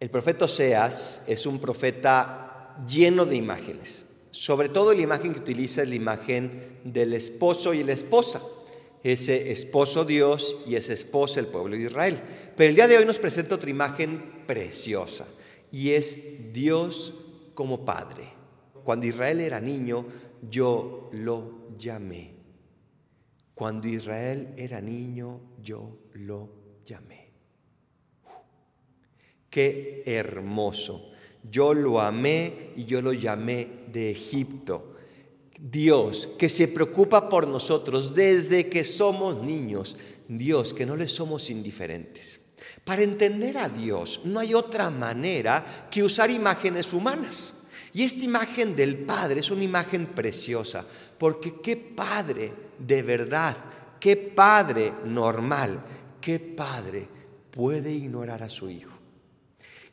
El profeta Oseas es un profeta lleno de imágenes. Sobre todo la imagen que utiliza es la imagen del esposo y la esposa. Ese esposo Dios y esa esposa el pueblo de Israel. Pero el día de hoy nos presenta otra imagen preciosa y es Dios como Padre. Cuando Israel era niño, yo lo llamé. Cuando Israel era niño, yo lo llamé. Qué hermoso. Yo lo amé y yo lo llamé de Egipto. Dios que se preocupa por nosotros desde que somos niños. Dios que no le somos indiferentes. Para entender a Dios no hay otra manera que usar imágenes humanas. Y esta imagen del Padre es una imagen preciosa, porque qué Padre de verdad, qué Padre normal, qué Padre puede ignorar a su Hijo.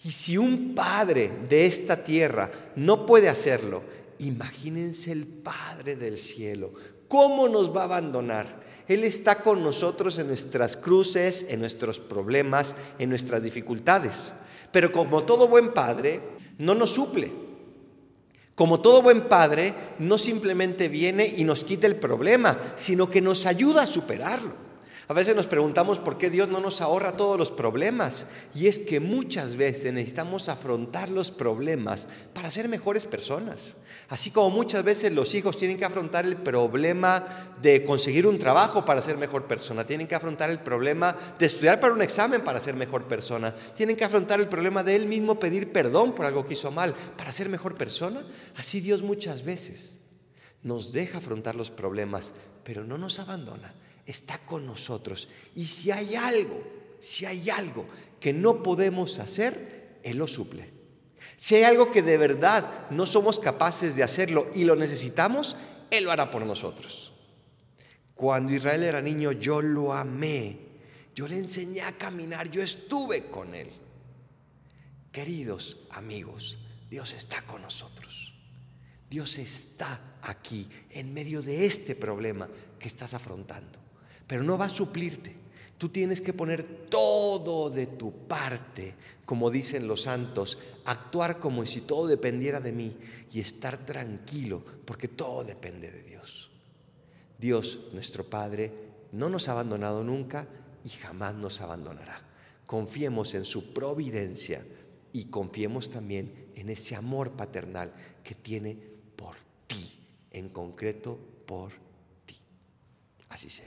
Y si un padre de esta tierra no puede hacerlo, imagínense el Padre del cielo. ¿Cómo nos va a abandonar? Él está con nosotros en nuestras cruces, en nuestros problemas, en nuestras dificultades. Pero como todo buen padre, no nos suple. Como todo buen padre, no simplemente viene y nos quita el problema, sino que nos ayuda a superarlo. A veces nos preguntamos por qué Dios no nos ahorra todos los problemas. Y es que muchas veces necesitamos afrontar los problemas para ser mejores personas. Así como muchas veces los hijos tienen que afrontar el problema de conseguir un trabajo para ser mejor persona. Tienen que afrontar el problema de estudiar para un examen para ser mejor persona. Tienen que afrontar el problema de él mismo pedir perdón por algo que hizo mal para ser mejor persona. Así Dios muchas veces nos deja afrontar los problemas, pero no nos abandona está con nosotros. Y si hay algo, si hay algo que no podemos hacer, Él lo suple. Si hay algo que de verdad no somos capaces de hacerlo y lo necesitamos, Él lo hará por nosotros. Cuando Israel era niño, yo lo amé. Yo le enseñé a caminar, yo estuve con Él. Queridos amigos, Dios está con nosotros. Dios está aquí en medio de este problema que estás afrontando pero no va a suplirte. Tú tienes que poner todo de tu parte, como dicen los santos, actuar como si todo dependiera de mí y estar tranquilo, porque todo depende de Dios. Dios, nuestro Padre, no nos ha abandonado nunca y jamás nos abandonará. Confiemos en su providencia y confiemos también en ese amor paternal que tiene por ti, en concreto por ti. Así sea.